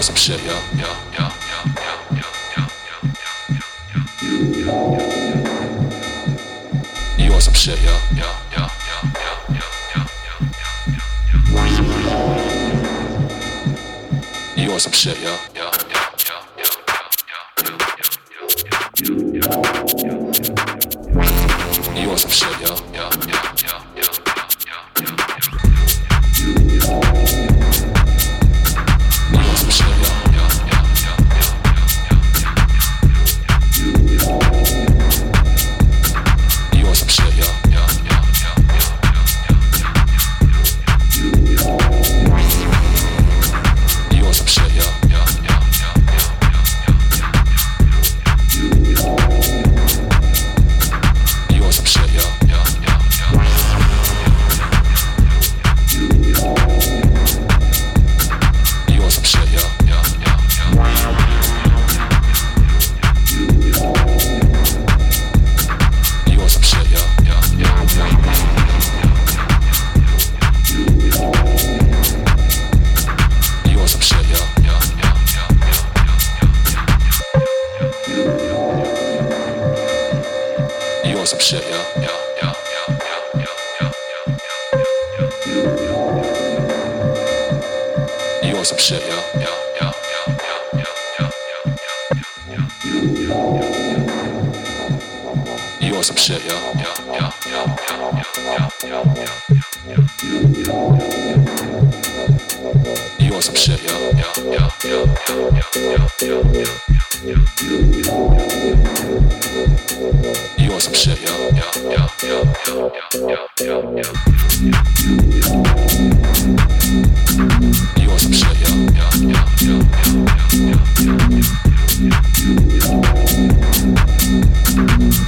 want some shit, yeah, yeah, yeah, yeah, yeah, yeah, yeah, yeah, yeah. You want some shit, yeah, yeah, yeah, yeah, yeah, yeah, yeah, yeah. You want some shit, yeah, yeah, yeah, yeah, yeah, yeah, yeah, yeah, yeah. You want some shit, yeah, yeah, yeah, You want some shit, yeah, yeah, yeah, yeah, yeah, yeah, yeah, yeah, yeah. You want some shit, yeah, yeah, yeah, yeah, yeah, yeah, yeah, yeah, yeah. You want some shit, yeah, yeah, yeah, yeah, yeah, yeah, yeah, yeah, yeah. You want some shit, yeah, yeah. You want some shit, yeah, yeah.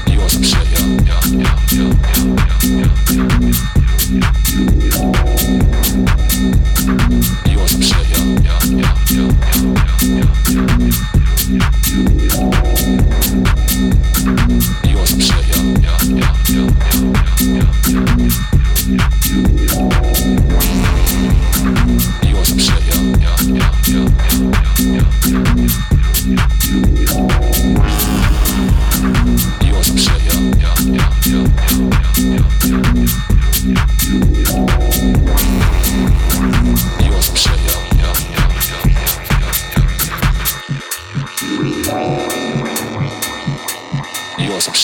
You want some shit, yeah, yeah. You want some shit, yeah, yeah, yeah, yeah, yeah, yeah.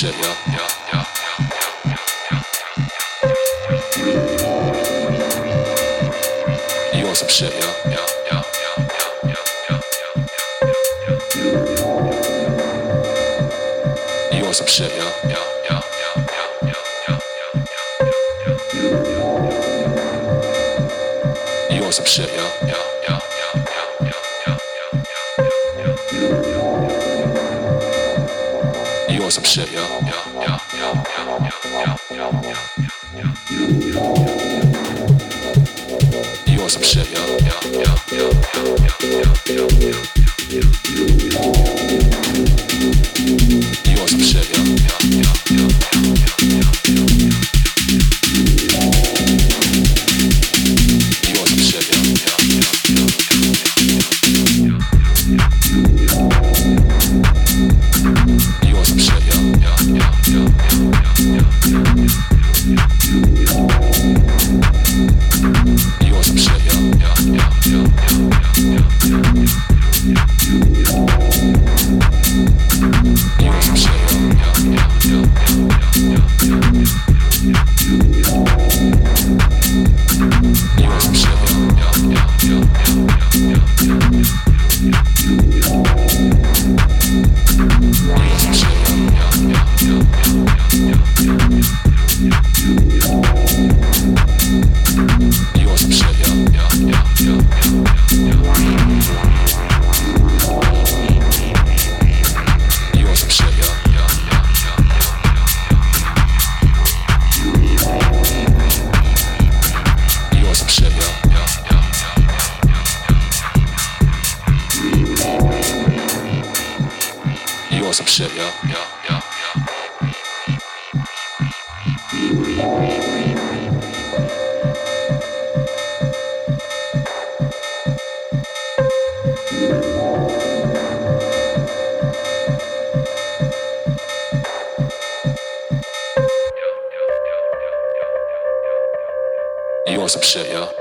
You want some shit, yeah, yeah, yeah. You want some shit, yeah. You want some shit, yeah, You want some shit, yeah, yeah, yeah, yeah, yeah, yeah, yeah, yeah, yeah. You want some shit, yeah, yeah, yeah, yeah, yeah, yeah, yeah, yeah. some shit, yo.